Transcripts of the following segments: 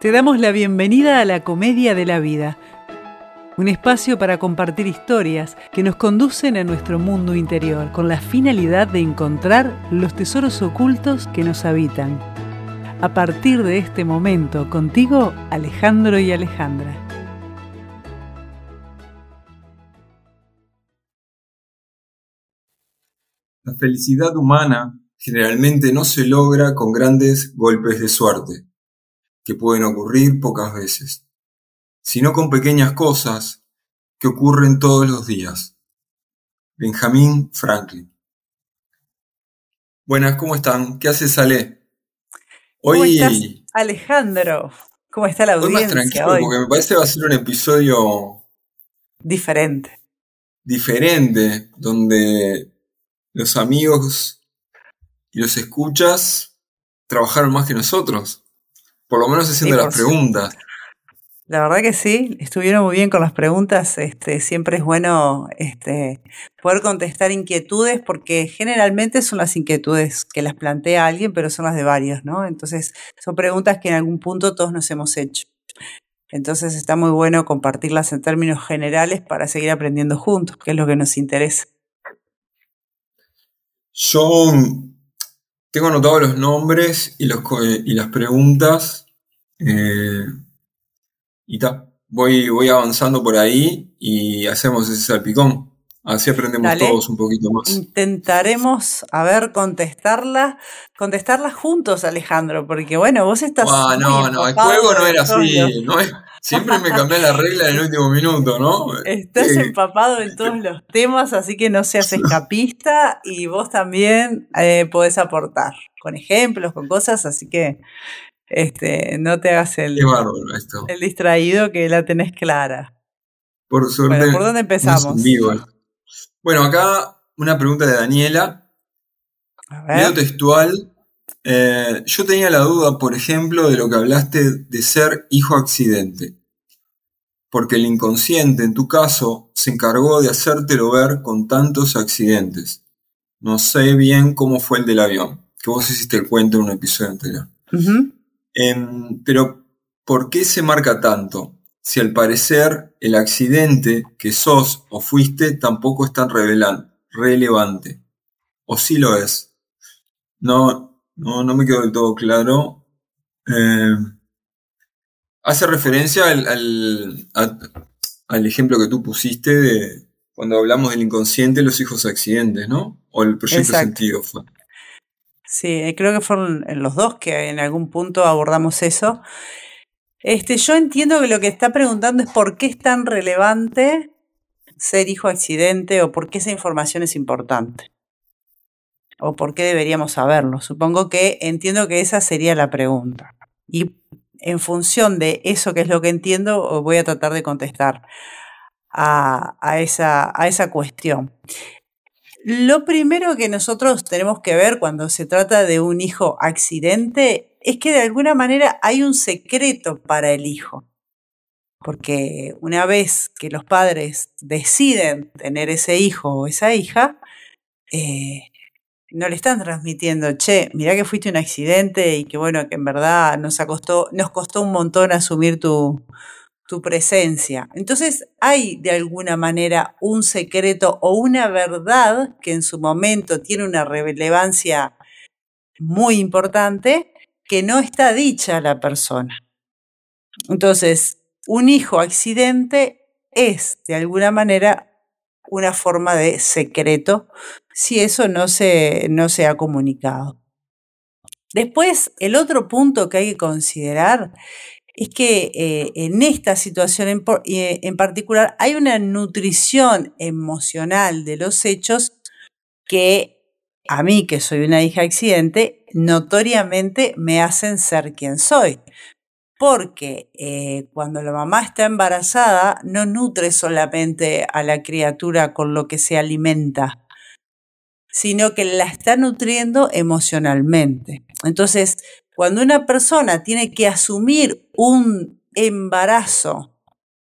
Te damos la bienvenida a la Comedia de la Vida, un espacio para compartir historias que nos conducen a nuestro mundo interior con la finalidad de encontrar los tesoros ocultos que nos habitan. A partir de este momento, contigo, Alejandro y Alejandra. La felicidad humana generalmente no se logra con grandes golpes de suerte que pueden ocurrir pocas veces, sino con pequeñas cosas que ocurren todos los días. Benjamin Franklin. Buenas, ¿cómo están? ¿Qué haces, Ale? Hoy, Alejandro? ¿Cómo está la audiencia? Hoy más tranquilo, porque me parece que va a ser un episodio diferente. Diferente, donde los amigos y los escuchas trabajaron más que nosotros. Por lo menos haciendo las preguntas. La verdad que sí, estuvieron muy bien con las preguntas. Este, siempre es bueno este, poder contestar inquietudes porque generalmente son las inquietudes que las plantea alguien, pero son las de varios, ¿no? Entonces, son preguntas que en algún punto todos nos hemos hecho. Entonces, está muy bueno compartirlas en términos generales para seguir aprendiendo juntos, que es lo que nos interesa. Yo tengo anotados los nombres y, los, y las preguntas. Eh, y ta, voy, voy avanzando por ahí y hacemos ese salpicón. Así aprendemos todos un poquito más. Intentaremos, a ver, contestarlas, contestarlas juntos, Alejandro, porque bueno, vos estás. Ah, no, no, el juego no era así, no es, Siempre me cambié la regla en el último minuto, ¿no? Estás empapado en todos los temas, así que no seas escapista y vos también eh, podés aportar con ejemplos, con cosas, así que este, no te hagas el, el distraído que la tenés clara. Por suerte. ¿por dónde empezamos? bueno, acá una pregunta de Daniela. Video textual eh, yo tenía la duda, por ejemplo, de lo que hablaste de ser hijo accidente. Porque el inconsciente, en tu caso, se encargó de hacértelo ver con tantos accidentes. No sé bien cómo fue el del avión, que vos hiciste el cuento en un episodio anterior. Em, pero, ¿por qué se marca tanto? Si al parecer el accidente que sos o fuiste tampoco es tan relevante. ¿O sí lo es? No, no, no me quedó del todo claro. Eh, hace referencia al, al, ejemplo que tú pusiste de cuando hablamos del inconsciente, los hijos accidentes, ¿no? O el proyecto sentido fue. Sí, eh, creo que fueron los dos que en algún punto abordamos eso. Este, yo entiendo que lo que está preguntando es por qué es tan relevante ser hijo accidente o por qué esa información es importante o por qué deberíamos saberlo. Supongo que entiendo que esa sería la pregunta. Y en función de eso que es lo que entiendo, voy a tratar de contestar a, esa, a esa cuestión. Lo primero que nosotros tenemos que ver cuando se trata de un hijo accidente es que de alguna manera hay un secreto para el hijo. Porque una vez que los padres deciden tener ese hijo o esa hija, eh, no le están transmitiendo, che, mirá que fuiste un accidente y que bueno, que en verdad nos, costó, nos costó un montón asumir tu, tu presencia. Entonces hay de alguna manera un secreto o una verdad que en su momento tiene una relevancia muy importante que no está dicha a la persona. Entonces, un hijo accidente es de alguna manera una forma de secreto si eso no se, no se ha comunicado. Después, el otro punto que hay que considerar es que eh, en esta situación en, eh, en, particular hay una nutrición emocional de los hechos que a mí, que soy una hija accidente, notoriamente me hacen ser quien soy porque eh, cuando la mamá está embarazada no nutre solamente a la criatura con lo que se alimenta, sino que la está nutriendo emocionalmente. Entonces, cuando una persona tiene que asumir un embarazo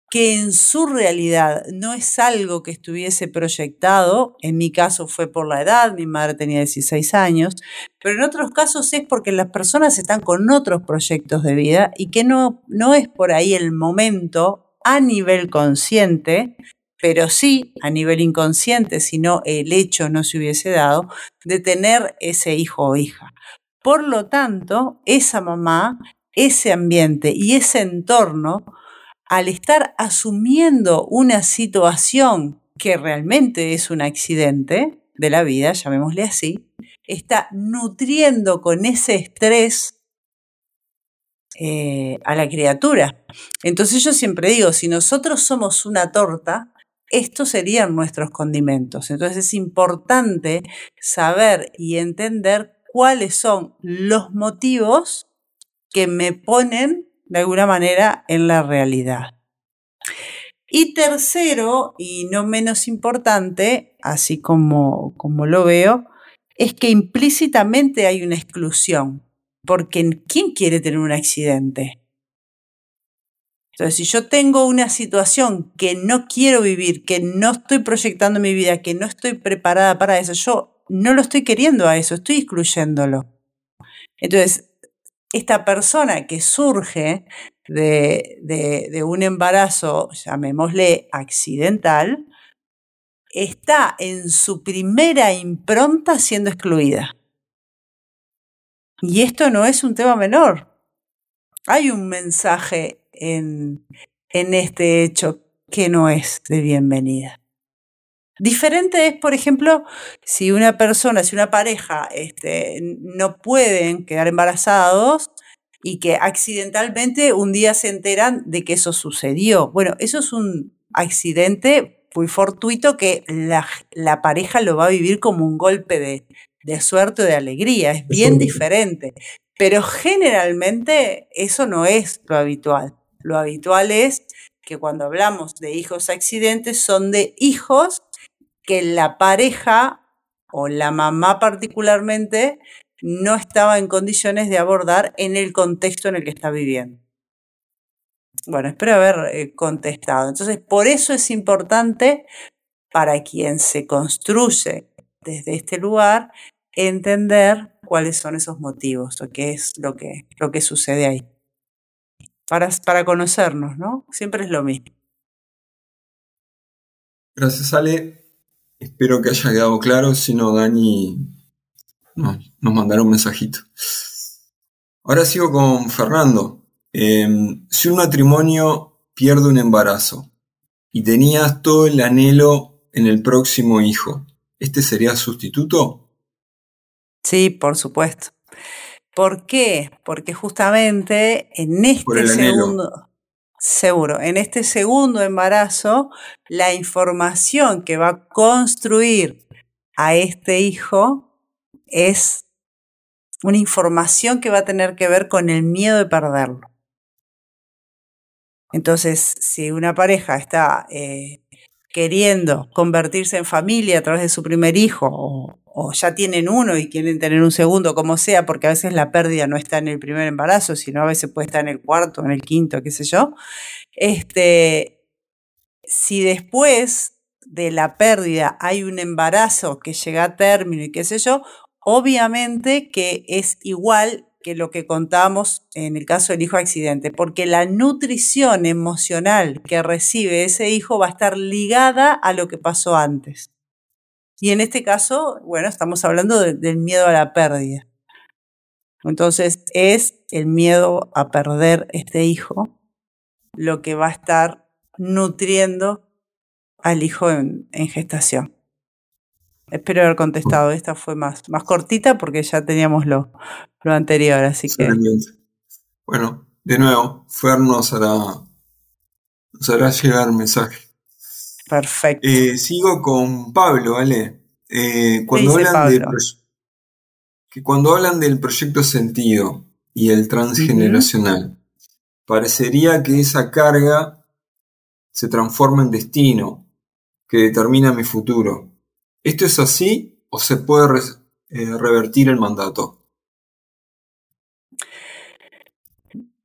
que en su realidad no es algo que estuviese proyectado, en mi caso fue por la edad, mi madre tenía 16 años, pero en otros casos es porque las personas están con otros proyectos de vida y que no, no es por ahí el momento a nivel consciente, pero sí a nivel inconsciente, si no el hecho no se hubiese dado, de tener ese hijo o hija. Por lo tanto, esa mamá, ese ambiente y ese entorno al estar asumiendo una situación que realmente es un accidente de la vida, llamémosle así, está nutriendo con ese estrés eh, a la criatura. Entonces yo siempre digo, si nosotros somos una torta, estos serían nuestros condimentos. Entonces es importante saber y entender cuáles son los motivos que me ponen de alguna manera en la realidad. Y tercero, y no menos importante, así como, como lo veo, es que implícitamente hay una exclusión, porque ¿quién quiere tener un accidente? Entonces, si yo tengo una situación que no quiero vivir, que no estoy proyectando mi vida, que no estoy preparada para eso, yo no lo estoy queriendo a eso, estoy excluyéndolo. Entonces, esta persona que surge de, un embarazo, llamémosle accidental, está en su primera impronta siendo excluida. Y esto no es un tema menor. Hay un mensaje en, en este hecho que no es de bienvenida. Diferente es, por ejemplo, si una persona, si una pareja este, no pueden quedar embarazados y que accidentalmente un día se enteran de que eso sucedió. Bueno, eso es un accidente muy fortuito que la, la pareja lo va a vivir como un golpe de, de suerte o de alegría. Es bien diferente. Pero generalmente eso no es lo habitual. Lo habitual es que cuando hablamos de hijos accidentes son de hijos que la pareja o la mamá particularmente no estaba en condiciones de abordar en el contexto en el que está viviendo. Bueno, espero haber eh, contestado. Entonces, por eso es importante para quien se construye desde este lugar entender cuáles son esos motivos o qué es lo que, lo que sucede ahí. Para, para conocernos, ¿no? Siempre es lo mismo. Gracias, Ale. Espero que haya quedado claro, si no, Dani nos mandará un mensajito. Ahora sigo con Fernando. Em, si un matrimonio pierde un embarazo y tenías todo el anhelo en el próximo hijo, ¿este sería sustituto? Sí, por supuesto. ¿Por qué? Porque justamente en este segundo... Seguro, en este segundo embarazo, la información que va a construir a este hijo es una información que va a tener que ver con el miedo de perderlo. Entonces, si una pareja está eh, queriendo convertirse en familia a través de su primer hijo o, ya tienen uno y quieren tener un segundo, como sea, porque a veces la pérdida no está en el primer embarazo, sino a veces puede estar en el cuarto, en el quinto, qué sé yo. Este, si después de la pérdida hay un embarazo que llega a término y qué sé yo, obviamente que es igual que lo que contamos en el caso del hijo accidente, porque la nutrición emocional que recibe ese hijo va a estar ligada a lo que pasó antes. Y en este caso, bueno, estamos hablando del miedo a la pérdida. Entonces es el miedo a perder este hijo lo que va a estar nutriendo al hijo en, gestación. Espero haber contestado. Esta fue más, más cortita porque ya teníamos lo, lo anterior, así que. Bueno, de nuevo, Fer nos hará, nos hará llegar mensaje. Perfecto. Eh, sigo con Pablo, ¿vale? Eh, cuando, hablan de, que cuando hablan del proyecto sentido y el transgeneracional, parecería que esa carga se transforma en destino, que determina mi futuro. ¿Esto es así o se puede eh, revertir el mandato?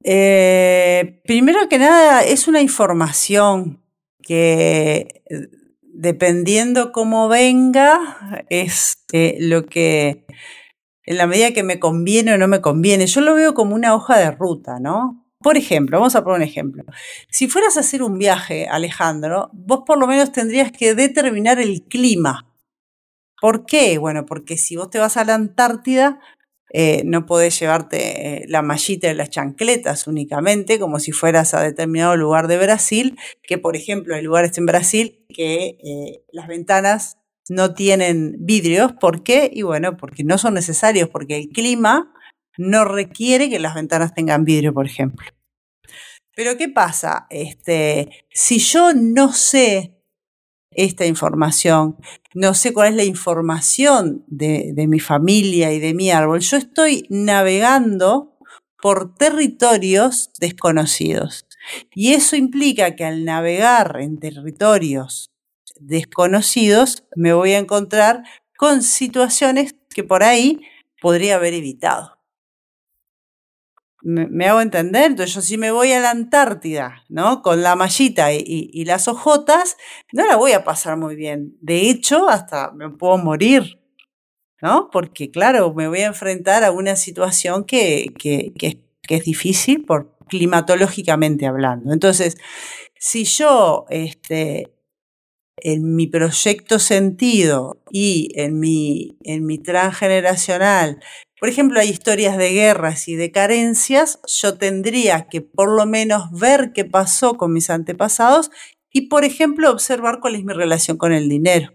Eh, primero que nada, es una información que dependiendo cómo venga, es eh, lo que, en la medida que me conviene o no me conviene, yo lo veo como una hoja de ruta, ¿no? Por ejemplo, vamos a poner un ejemplo. Si fueras a hacer un viaje, Alejandro, vos por lo menos tendrías que determinar el clima. ¿Por qué? Bueno, porque si vos te vas a la Antártida, eh, no podés llevarte eh, la mallita de las chancletas únicamente, como si fueras a determinado lugar de Brasil, que por ejemplo hay lugares en Brasil que eh, las ventanas no tienen vidrios. ¿Por qué? Y bueno, porque no son necesarios, porque el clima no requiere que las ventanas tengan vidrio, por ejemplo. Pero ¿qué pasa? Este, si yo no sé esta información, no sé cuál es la información de, mi familia y de mi árbol, yo estoy navegando por territorios desconocidos. Y eso implica que al navegar en territorios desconocidos me voy a encontrar con situaciones que por ahí podría haber evitado me, hago entender, entonces yo si me voy a la Antártida, ¿no? Con la mallita y, las hojotas, no la voy a pasar muy bien. De hecho, hasta me puedo morir, ¿no? Porque claro, me voy a enfrentar a una situación que, que, que, que es difícil por climatológicamente hablando. Entonces, si yo, este, en mi proyecto sentido y en mi, en mi transgeneracional por ejemplo, hay historias de guerras y de carencias, yo tendría que por lo menos ver qué pasó con mis antepasados y, por ejemplo, observar cuál es mi relación con el dinero.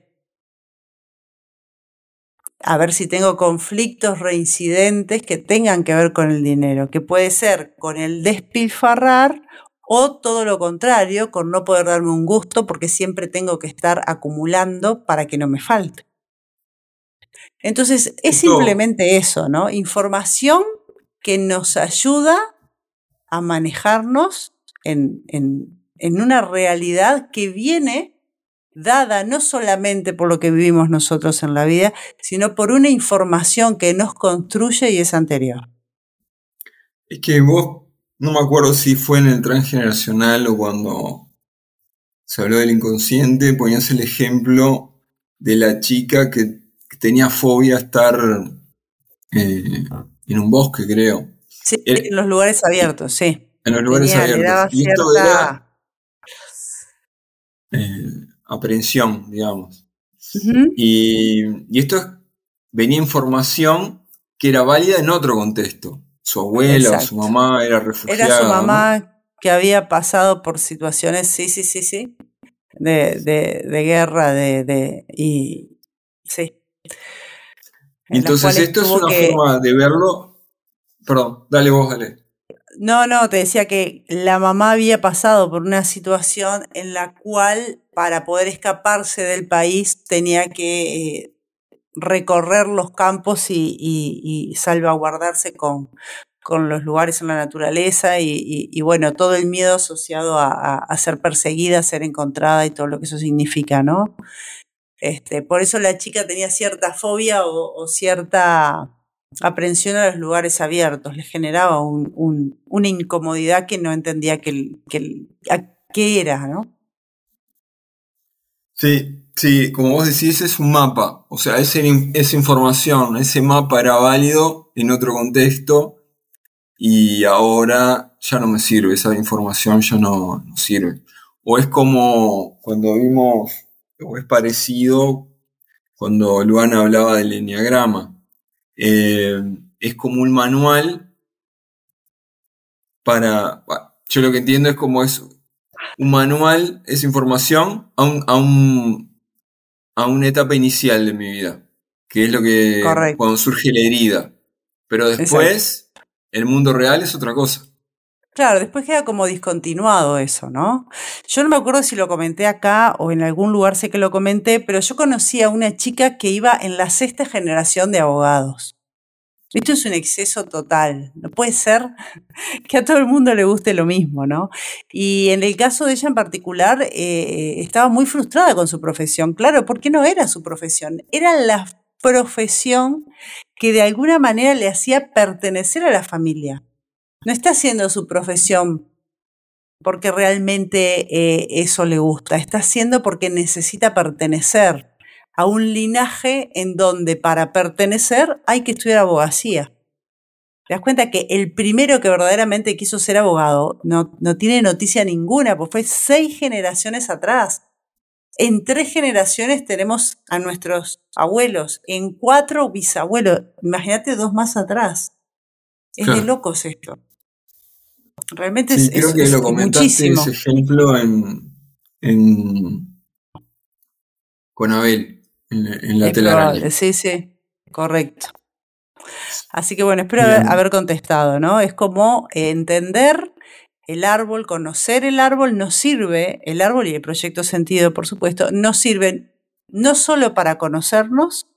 A ver si tengo conflictos reincidentes que tengan que ver con el dinero, que puede ser con el despilfarrar o todo lo contrario, con no poder darme un gusto porque siempre tengo que estar acumulando para que no me falte. Entonces, es simplemente eso, ¿no? Información que nos ayuda a manejarnos en, en, una realidad que viene dada no solamente por lo que vivimos nosotros en la vida, sino por una información que nos construye y es anterior. Es que vos, no me acuerdo si fue en el transgeneracional o cuando se habló del inconsciente, ponías el ejemplo de la chica que tenía fobia a estar eh, en un bosque, creo. Sí, en los lugares abiertos, sí. En los lugares abiertos. Y esto era eh, aprehensión, digamos. y, esto venía información que era válida en otro contexto. Su abuela o su mamá era refugiada. Era su mamá que había pasado por situaciones, sí, sí, sí, sí, de, de, guerra, de, de, y sí. Entonces, esto es una forma de verlo. Perdón, dale vos, dale. No, no, te decía que la mamá había pasado por una situación en la cual para poder escaparse del país tenía que eh, recorrer los campos y, salvaguardarse con, con, los lugares en la naturaleza y, bueno, todo el miedo asociado a, a, ser perseguida, a ser encontrada y todo lo que eso significa, ¿no? Este, por eso la chica tenía cierta fobia o, cierta aprensión a los lugares abiertos, le generaba una incomodidad que no entendía que, qué era, ¿no? Sí, sí, como vos decís, es un mapa, o sea, esa información, ese mapa era válido en otro contexto y ahora ya no me sirve, esa información ya no, no sirve. O es como cuando vimos o es parecido cuando Luana hablaba del enneagrama. Eh, es como un manual para. Yo lo que entiendo es como es un manual, es información a, un, a, una etapa inicial de mi vida, que es lo que. cuando surge la herida. Pero después, el mundo real es otra cosa. Claro, después queda como discontinuado eso, ¿no? Yo no me acuerdo si lo comenté acá o en algún lugar sé que lo comenté, pero yo conocí a una chica que iba en la sexta generación de abogados. Esto es un exceso total. No puede ser que a todo el mundo le guste lo mismo, ¿no? Y en el caso de ella en particular, eh, estaba muy frustrada con su profesión. Claro, porque no era su profesión, era la profesión que de alguna manera le hacía pertenecer a la familia no está haciendo su profesión porque realmente eh, eso le gusta, está haciendo porque necesita pertenecer a un linaje en donde para pertenecer hay que estudiar abogacía. Te das cuenta que el primero que verdaderamente quiso ser abogado no, no tiene noticia ninguna, pues fue seis generaciones atrás. En tres generaciones tenemos a nuestros abuelos, en cuatro bisabuelos. Imagínate dos más atrás. Es de locos esto. Realmente es, creo que lo comentaste ese ejemplo en, en con Abel, en, la telaraña. Sí, sí, correcto. Así que bueno, espero haber, contestado, ¿no? Es como entender el árbol, conocer el árbol nos sirve, el árbol y el proyecto sentido, por supuesto, nos sirven no solo para conocernos,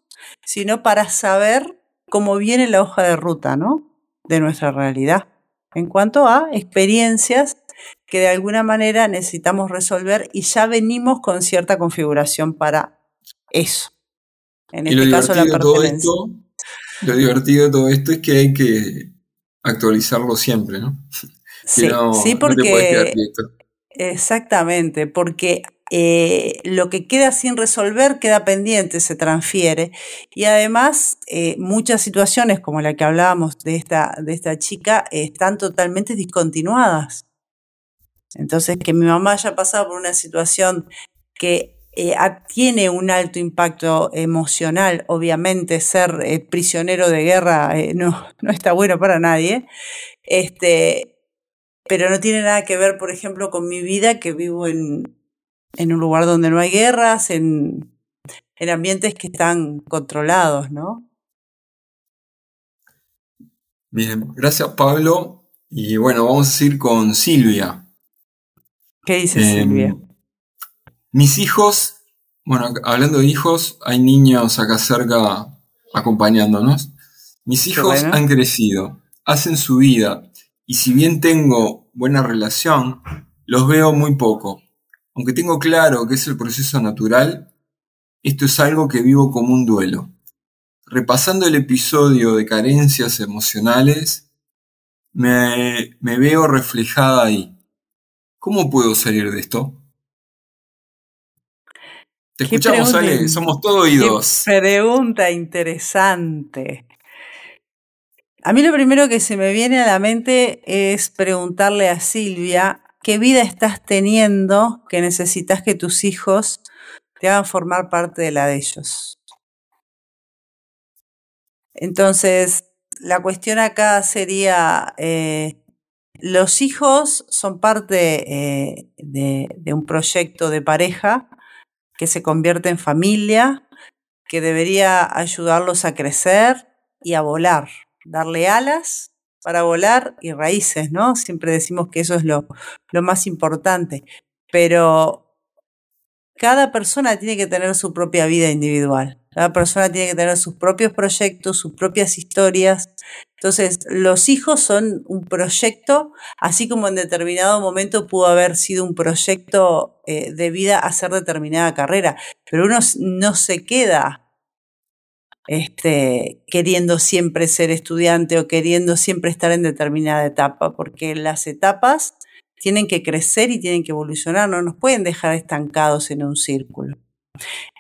sino para saber cómo viene la hoja de ruta, ¿no? De nuestra realidad en cuanto a experiencias que de alguna manera necesitamos resolver y ya venimos con cierta configuración para eso. En este caso, la pertenencia. lo divertido de todo esto es que hay que actualizarlo siempre, ¿no? Sí, sí porque... exactamente, porque eh, lo que queda sin resolver queda pendiente, se transfiere. Y además, eh, muchas situaciones como la que hablábamos de esta, de esta chica están totalmente discontinuadas. Entonces, que mi mamá haya pasado por una situación que eh, tiene un alto impacto emocional, obviamente ser prisionero de guerra no, no está bueno para nadie, este, pero no tiene nada que ver, por ejemplo, con mi vida que vivo en, en un lugar donde no hay guerras, en, en ambientes que están controlados, ¿no? Bien, gracias Pablo. Y bueno, vamos a ir con Silvia. ¿Qué dice em, Silvia? Mis hijos, bueno, hablando de hijos, hay niños acá cerca acompañándonos. Mis hijos han crecido, hacen su vida, y si bien tengo buena relación, los veo muy poco. Aunque tengo claro que es el proceso natural, esto es algo que vivo como un duelo. Repasando el episodio de carencias emocionales, me, veo reflejada ahí. ¿Cómo puedo salir de esto? Te escuchamos, Ale, somos todos oídos. pregunta interesante. A mí lo primero que se me viene a la mente es preguntarle a Silvia qué vida estás teniendo que necesitas que tus hijos te hagan formar parte de la de ellos. Entonces, la cuestión acá sería, eh, los hijos son parte eh, de, de un proyecto de pareja que se convierte en familia, que debería ayudarlos a crecer y a volar, darle alas para volar y raíces, ¿no? Siempre decimos que eso es lo, más importante, pero cada persona tiene que tener su propia vida individual. Cada persona tiene que tener sus propios proyectos, sus propias historias. Entonces, los hijos son un proyecto, así como en determinado momento pudo haber sido un proyecto eh, de vida hacer determinada carrera, pero uno no se queda este, queriendo siempre ser estudiante o queriendo siempre estar en determinada etapa, porque las etapas tienen que crecer y tienen que evolucionar, no nos pueden dejar estancados en un círculo.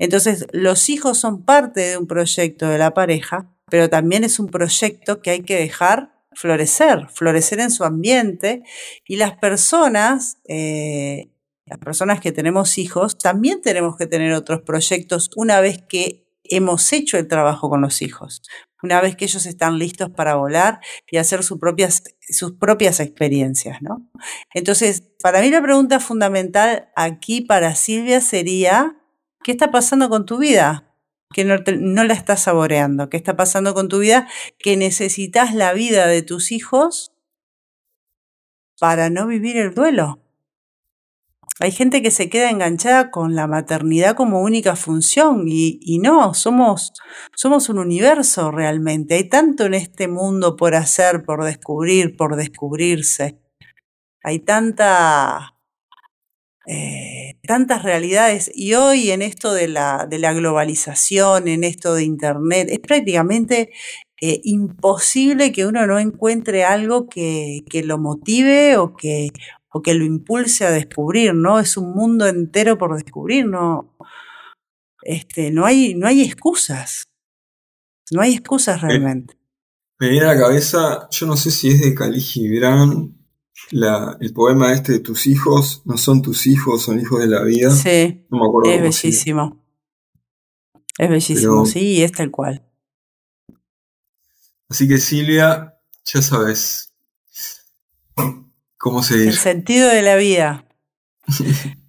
Entonces, los hijos son parte de un proyecto de la pareja, pero también es un proyecto que hay que dejar florecer, florecer en su ambiente y las personas, eh, las personas que tenemos hijos, también tenemos que tener otros proyectos una vez que hemos hecho el trabajo con los hijos. Una vez que ellos están listos para volar y hacer sus propias, sus propias experiencias, ¿no? Entonces, para mí la pregunta fundamental aquí para Silvia sería, ¿qué está pasando con tu vida? que no, no, la estás saboreando, qué está pasando con tu vida, que necesitas la vida de tus hijos para no vivir el duelo. Hay gente que se queda enganchada con la maternidad como única función y, no, somos, somos un universo realmente. Hay tanto en este mundo por hacer, por descubrir, por descubrirse. Hay tanta, eh, tantas realidades y hoy en esto de la, de la globalización, en esto de Internet, es prácticamente eh, imposible que uno no encuentre algo que, que lo motive o que, o que lo impulse a descubrir, ¿no? Es un mundo entero por descubrir, no, este, no hay, no hay excusas. No hay excusas realmente. Me, viene a la cabeza, yo no sé si es de Khalil Gibran, la, el poema este de tus hijos, no son tus hijos, son hijos de la vida. Sí, no me acuerdo es bellísimo. Es bellísimo, sí, es tal cual. Así que Silvia, ya sabes cómo seguir. El sentido de la vida.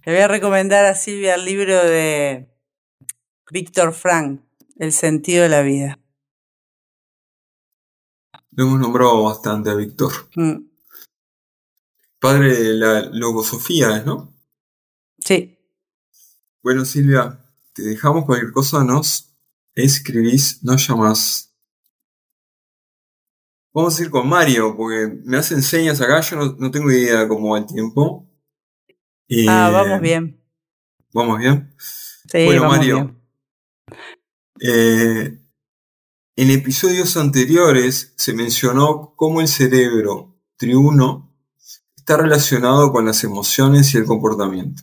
Le voy a recomendar a Silvia el libro de Víctor Frank, El sentido de la vida. Lo hemos nombrado bastante a Víctor. Mm. Padre de la logosofía, ¿no? Sí. Bueno, Silvia, te dejamos cualquier cosa, nos escribís, nos llamás. Vamos a ir con Mario, porque me hacen señas acá, yo no, tengo idea cómo va el tiempo. ah, vamos bien. ¿Vamos bien? Sí, bueno, Mario. Eh, en episodios anteriores se mencionó cómo el cerebro triuno está relacionado con las emociones y el comportamiento.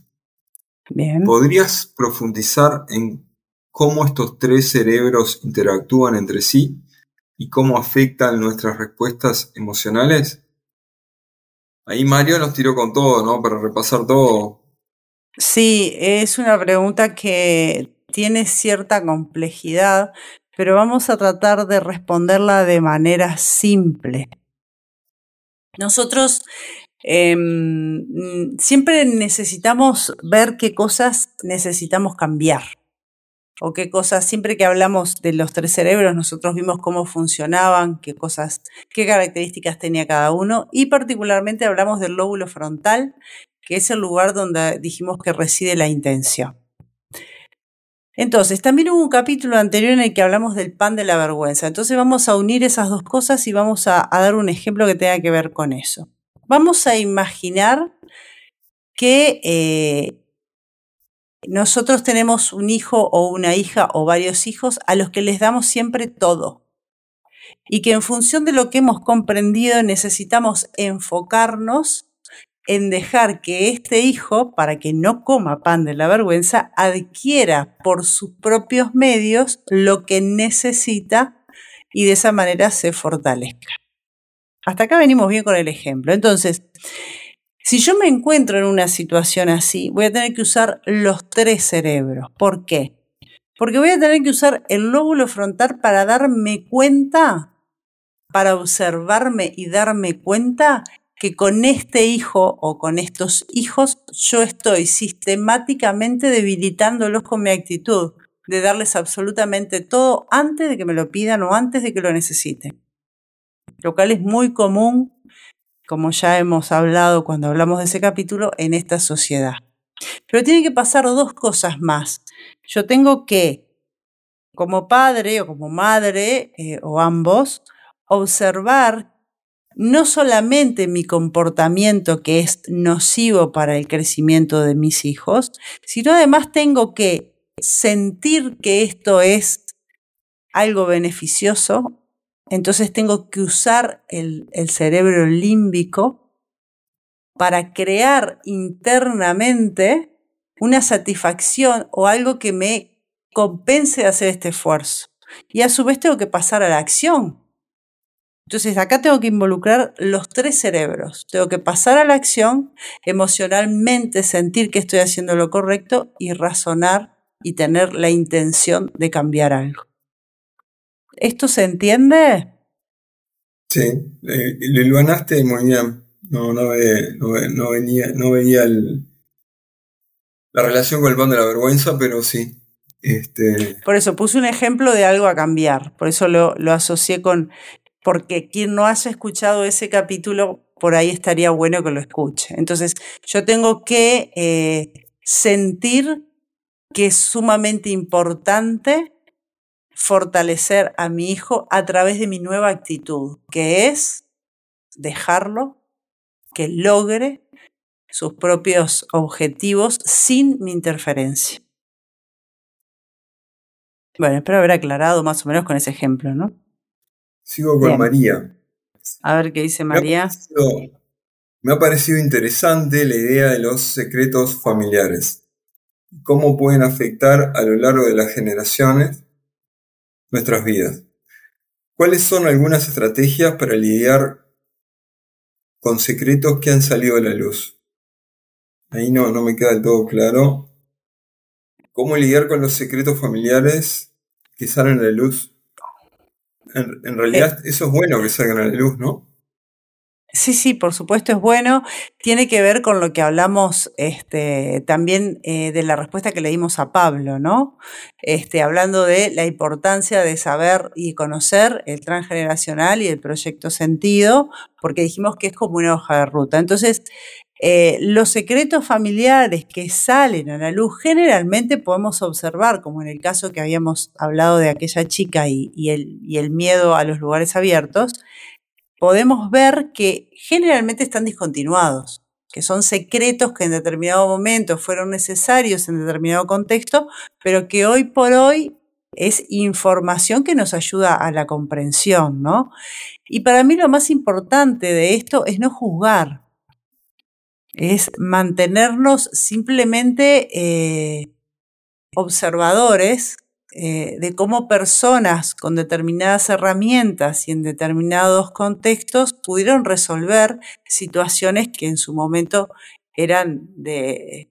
Bien. ¿Podrías profundizar en cómo estos tres cerebros interactúan entre sí y cómo afectan nuestras respuestas emocionales? Ahí Mario nos tiró con todo, ¿no? Para repasar todo. Sí, es una pregunta que tiene cierta complejidad, pero vamos a tratar de responderla de manera simple. Nosotros em, siempre necesitamos ver qué cosas necesitamos cambiar o qué cosas, siempre que hablamos de los tres cerebros, nosotros vimos cómo funcionaban, qué cosas, qué características tenía cada uno y particularmente hablamos del lóbulo frontal, que es el lugar donde dijimos que reside la intención. Entonces, también hubo un capítulo anterior en el que hablamos del pan de la vergüenza. Entonces vamos a unir esas dos cosas y vamos a, dar un ejemplo que tenga que ver con eso. Vamos a imaginar que eh, nosotros tenemos un hijo o una hija o varios hijos a los que les damos siempre todo. Y que en función de lo que hemos comprendido necesitamos enfocarnos en dejar que este hijo, para que no coma pan de la vergüenza, adquiera por sus propios medios lo que necesita y de esa manera se fortalezca. Hasta acá venimos bien con el ejemplo. Entonces, si yo me encuentro en una situación así, voy a tener que usar los tres cerebros. ¿Por qué? Porque voy a tener que usar el lóbulo frontal para darme cuenta, para observarme y darme cuenta que con este hijo o con estos hijos yo estoy sistemáticamente debilitándolos con mi actitud de darles absolutamente todo antes de que me lo pidan o antes de que lo necesiten. Lo cual es muy común, como ya hemos hablado cuando hablamos de ese capítulo, en esta sociedad. Pero tiene que pasar dos cosas más. Yo tengo que, como padre o como madre, eh, o ambos, observar no solamente mi comportamiento que es nocivo para el crecimiento de mis hijos, sino además tengo que sentir que esto es algo beneficioso, entonces tengo que usar el, cerebro límbico para crear internamente una satisfacción o algo que me compense de hacer este esfuerzo. Y a su vez tengo que pasar a la acción. Entonces acá tengo que involucrar los tres cerebros. Tengo que pasar a la acción, emocionalmente sentir que estoy haciendo lo correcto y razonar y tener la intención de cambiar algo. ¿Esto se entiende? Sí, lo iluminaste muy bien. No, no, no, venía, no veía la relación con el pan de la vergüenza, pero sí. Este... Por eso puse un ejemplo de algo a cambiar, por eso lo, lo asocié con porque quien no haya escuchado ese capítulo, por ahí estaría bueno que lo escuche. Entonces, yo tengo que eh, sentir que es sumamente importante fortalecer a mi hijo a través de mi nueva actitud, que es dejarlo que logre sus propios objetivos sin mi interferencia. Bueno, espero haber aclarado más o menos con ese ejemplo, ¿no? Sigo con María. A ver qué dice María. me ha parecido interesante la idea de los secretos familiares. Cómo pueden afectar a lo largo de las generaciones nuestras vidas. ¿Cuáles son algunas estrategias para lidiar con secretos que han salido a la luz? Ahí no, no me queda del todo claro. ¿Cómo lidiar con los secretos familiares que salen a la luz? En, realidad, eso es bueno que salgan a la luz, ¿no? Sí, sí, por supuesto es bueno. Tiene que ver con lo que hablamos este, también eh, de la respuesta que le dimos a Pablo, ¿no? Este, hablando de la importancia de saber y conocer el transgeneracional y el proyecto sentido, porque dijimos que es como una hoja de ruta. Entonces, eh, los secretos familiares que salen a la luz generalmente podemos observar, como en el caso que habíamos hablado de aquella chica y, el, y el miedo a los lugares abiertos, podemos ver que generalmente están discontinuados, que son secretos que en determinado momento fueron necesarios en determinado contexto, pero que hoy por hoy es información que nos ayuda a la comprensión, ¿no? Y para mí lo más importante de esto es no juzgar, es mantenernos simplemente eh, observadores eh, de cómo personas con determinadas herramientas y en determinados contextos pudieron resolver situaciones que en su momento eran de,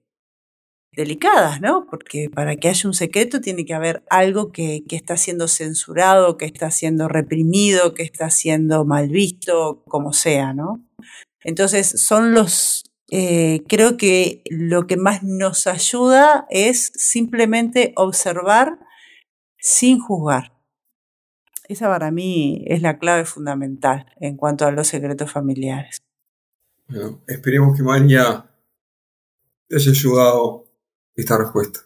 delicadas, ¿no? Porque para que haya un secreto tiene que haber algo que, que, está siendo censurado, que está siendo reprimido, que está siendo mal visto, como sea, ¿no? Entonces son los, eh, creo que lo que más nos ayuda es simplemente observar sin juzgar. Esa para mí es la clave fundamental en cuanto a los secretos familiares. Bueno, esperemos que María te haya ayudado esta respuesta.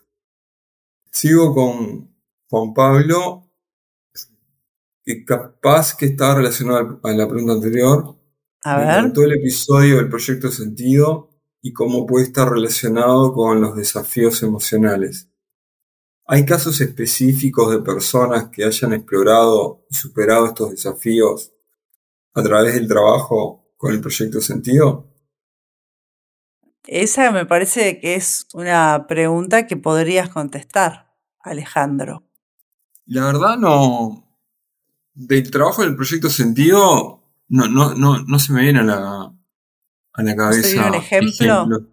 Sigo con Juan Pablo, que capaz que está relacionado a la pregunta anterior. A ver. todo el episodio del proyecto Sentido y cómo puede estar relacionado con los desafíos emocionales. ¿Hay casos específicos de personas que hayan explorado y superado estos desafíos a través del trabajo con el proyecto Sentido? Esa me parece que es una pregunta que podrías contestar, Alejandro. La verdad no. Del trabajo del proyecto Sentido no, no, no, no se me viene a la, a la cabeza. un ejemplo?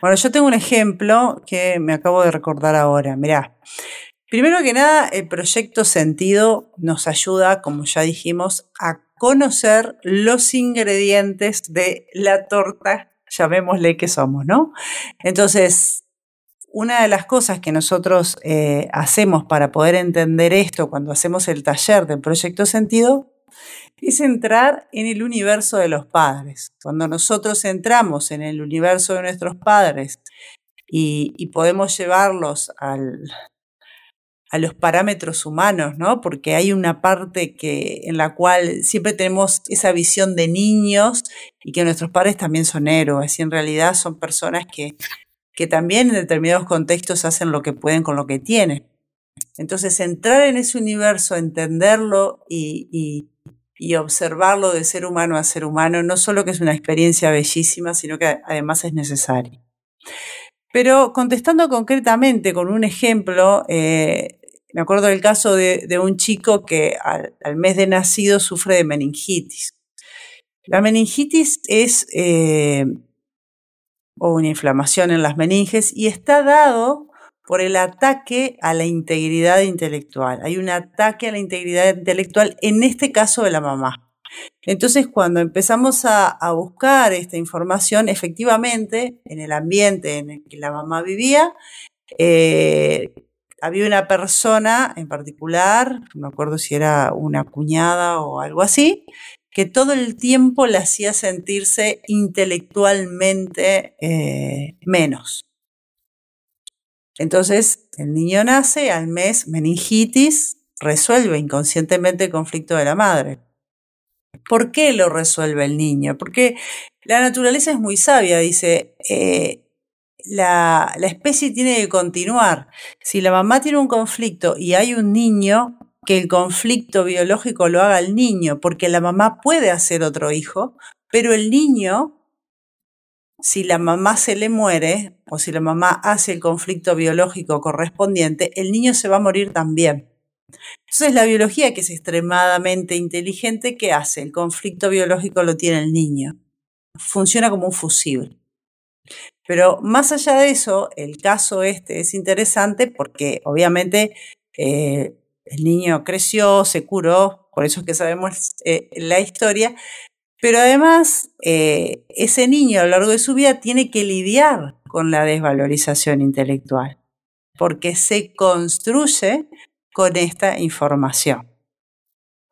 Bueno, yo tengo un ejemplo que me acabo de recordar ahora. Mirá, primero que nada, el proyecto Sentido nos ayuda, como ya dijimos, a conocer los ingredientes de la torta, llamémosle que somos, ¿no? Entonces, una de las cosas que nosotros eh, hacemos para poder entender esto cuando hacemos el taller del proyecto Sentido es entrar en el universo de los padres. Cuando nosotros entramos en el universo de nuestros padres y, podemos llevarlos al, a los parámetros humanos, ¿no? Porque hay una parte que, en la cual siempre tenemos esa visión de niños y que nuestros padres también son héroes y en realidad son personas que, que también en determinados contextos hacen lo que pueden con lo que tienen. Entonces, entrar en ese universo, entenderlo y, y observarlo de ser humano a ser humano, no solo que es una experiencia bellísima, sino que además es necesario. Pero contestando concretamente con un ejemplo, eh, me acuerdo del caso de, un chico que al, mes de nacido sufre de meningitis. La meningitis es eh, una inflamación en las meninges y está dado por el ataque a la integridad intelectual. Hay un ataque a la integridad intelectual, en este caso de la mamá. Entonces, cuando empezamos a, buscar esta información, efectivamente, en el ambiente en el que la mamá vivía, eh, había una persona en particular, no me acuerdo si era una cuñada o algo así, que todo el tiempo la hacía sentirse intelectualmente eh, menos. Entonces, el niño nace, al mes meningitis, resuelve inconscientemente el conflicto de la madre. ¿Por qué lo resuelve el niño? Porque la naturaleza es muy sabia, dice, eh, la, la especie tiene que continuar. Si la mamá tiene un conflicto y hay un niño, que el conflicto biológico lo haga el niño, porque la mamá puede hacer otro hijo, pero el niño, si la mamá se le muere o si la mamá hace el conflicto biológico correspondiente, el niño se va a morir también. Entonces la biología, que es extremadamente inteligente, ¿qué hace? El conflicto biológico lo tiene el niño. Funciona como un fusible. Pero más allá de eso, el caso este es interesante porque obviamente eh, el niño creció, se curó, por eso es que sabemos eh, la historia, pero además eh, ese niño a lo largo de su vida tiene que lidiar con la desvalorización intelectual, porque se construye con esta información.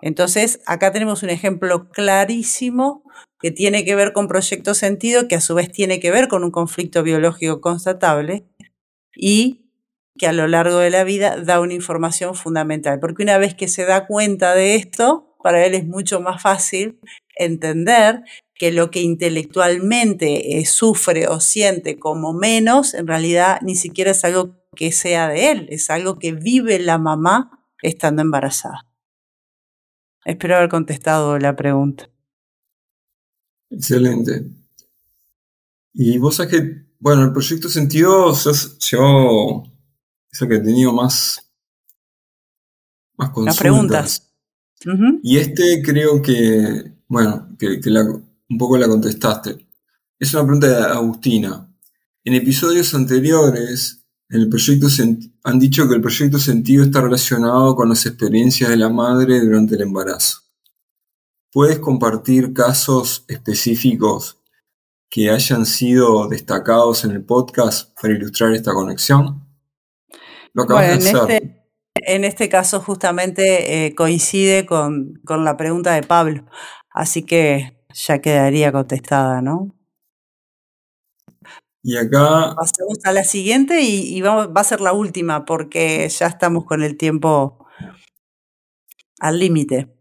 Entonces, acá tenemos un ejemplo clarísimo que tiene que ver con proyecto sentido, que a su vez tiene que ver con un conflicto biológico constatable y que a lo largo de la vida da una información fundamental. Porque una vez que se da cuenta de esto, para él es mucho más fácil entender que lo que intelectualmente eh, sufre o siente como menos, en realidad ni siquiera es algo que sea de él, es algo que vive la mamá estando embarazada. Espero haber contestado la pregunta. Excelente. Y vos sabés que, bueno, el proyecto Sentido yo es el que he tenido más, más consultas. preguntas. Y este creo que, bueno, que, un poco la contestaste. Es una pregunta de Agustina. En episodios anteriores, el proyecto han dicho que el proyecto sentido está relacionado con las experiencias de la madre durante el embarazo. ¿Puedes compartir casos específicos que hayan sido destacados en el podcast para ilustrar esta conexión? Este, en, Este, caso justamente eh, coincide con, la pregunta de Pablo, así que ya quedaría contestada, ¿no? Y acá... Pasamos a la siguiente y, va a ser la última porque ya estamos con el tiempo al límite.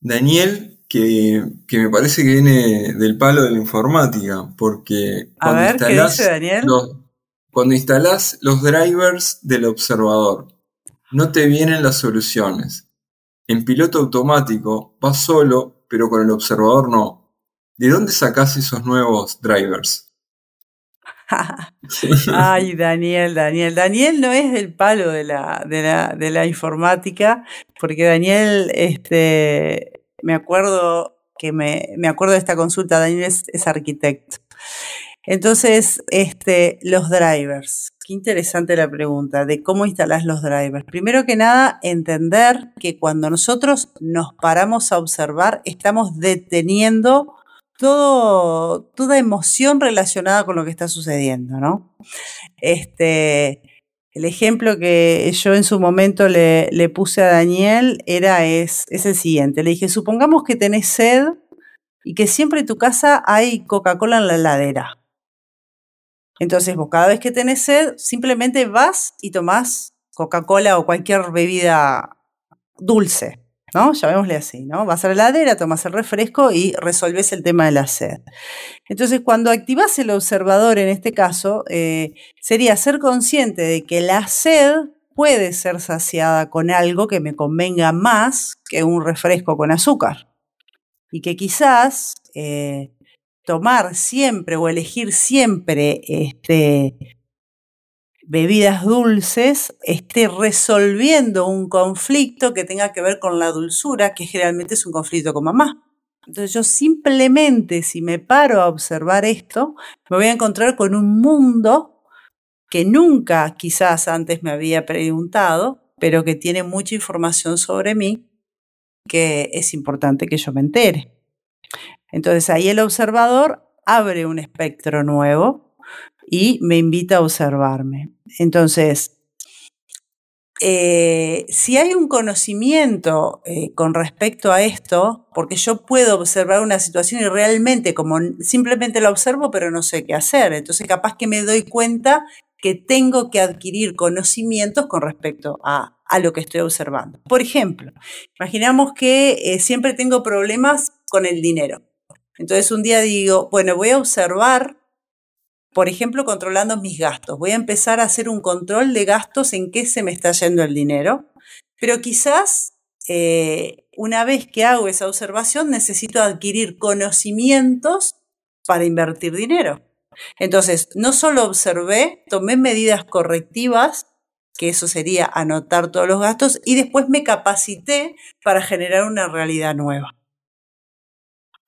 Daniel, que, me parece que viene del palo de la informática, porque... A ver, ¿qué dice Daniel? Cuando instalas los drivers del observador, no te vienen las soluciones. En piloto automático vas solo, pero con el observador no. ¿De dónde sacas esos nuevos drivers? Ay, Daniel, Daniel. Daniel no es del palo de la, de la, informática, porque Daniel, este, me acuerdo que me, me acuerdo de esta consulta, Daniel es arquitecto. Entonces, este, los drivers. Qué interesante la pregunta de cómo instalas los drivers. Primero que nada, entender que cuando nosotros nos paramos a observar, estamos deteniendo toda emoción relacionada con lo que está sucediendo, ¿no? Este, el ejemplo que yo en su momento le, le puse a Daniel era es, es el siguiente. Le dije, supongamos que tenés sed y que siempre en tu casa hay Coca-Cola en la heladera. Entonces vos cada vez que tenés sed, simplemente vas y tomás Coca-Cola o cualquier bebida dulce, ¿no? Llamémosle así, ¿no? Vas a la heladera, tomas el refresco y resolves el tema de la sed. Entonces, cuando activás el observador, en este caso, eh, sería ser consciente de que la sed puede ser saciada con algo que me convenga más que un refresco con azúcar. Y que quizás eh, tomar siempre o elegir siempre este, bebidas dulces esté resolviendo un conflicto que tenga que ver con la dulzura, que generalmente es un conflicto con mamá. Entonces yo simplemente si me paro a observar esto, me voy a encontrar con un mundo que nunca quizás antes me había preguntado, pero que tiene mucha información sobre mí, que es importante que yo me entere. Entonces ahí el observador abre un espectro nuevo y me invita a observarme. Entonces, eh, si hay un conocimiento eh, con respecto a esto, porque yo puedo observar una situación y realmente como simplemente la observo pero no sé qué hacer, entonces capaz que me doy cuenta que tengo que adquirir conocimientos con respecto a, lo que estoy observando. Por ejemplo, imaginamos que eh, siempre tengo problemas con el dinero. Entonces un día digo, bueno, voy a observar, por ejemplo, controlando mis gastos. Voy a empezar a hacer un control de gastos en qué se me está yendo el dinero. Pero quizás eh, una vez que hago esa observación necesito adquirir conocimientos para invertir dinero. Entonces, no solo observé, tomé medidas correctivas, que eso sería anotar todos los gastos, y después me capacité para generar una realidad nueva.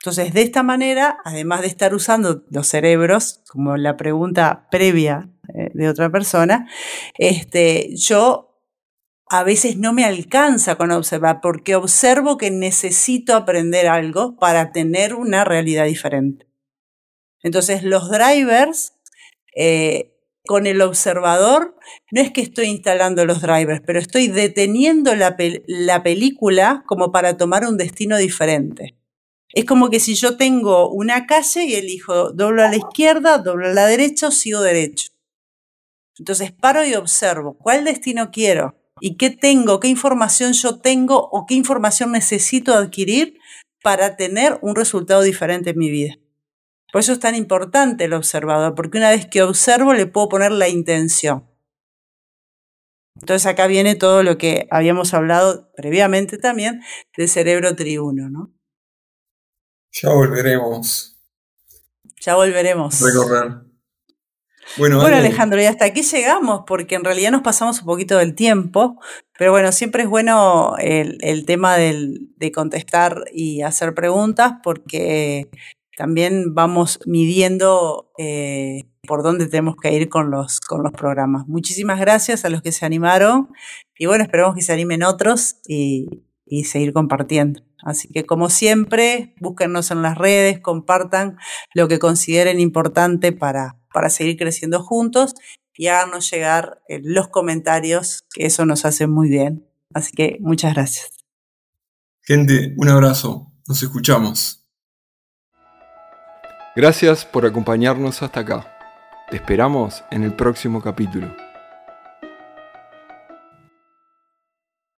Entonces, de esta manera, además de estar usando los cerebros, como la pregunta previa eh, de otra persona, este, yo a veces no me alcanza con observar, porque observo que necesito aprender algo para tener una realidad diferente. Entonces, los drivers, eh, con el observador, no es que estoy instalando los drivers, pero estoy deteniendo la, la película como para tomar un destino diferente. Es como que si yo tengo una calle y elijo doblo a la izquierda, doblo a la derecha o sigo derecho. Entonces paro y observo cuál destino quiero y qué tengo, qué información yo tengo o qué información necesito adquirir para tener un resultado diferente en mi vida. Por eso es tan importante el observador, porque una vez que observo le puedo poner la intención. Entonces acá viene todo lo que habíamos hablado previamente también del cerebro triuno, ¿no? Ya volveremos. Ya volveremos. Recorrer. Bueno, Alejandro, y hasta aquí llegamos, porque en realidad nos pasamos un poquito del tiempo, pero bueno, siempre es bueno el, tema de contestar y hacer preguntas, porque también vamos midiendo eh, por dónde tenemos que ir con los, con los programas. Muchísimas gracias a los que se animaron y bueno, esperamos que se animen otros y, y seguir compartiendo. Así que como siempre, búsquennos en las redes, compartan lo que consideren importante para, para seguir creciendo juntos y háganos llegar eh, los comentarios, que eso nos hace muy bien. Así que muchas gracias. Gente, un abrazo. Nos escuchamos. Gracias por acompañarnos hasta acá. Te esperamos en el próximo capítulo.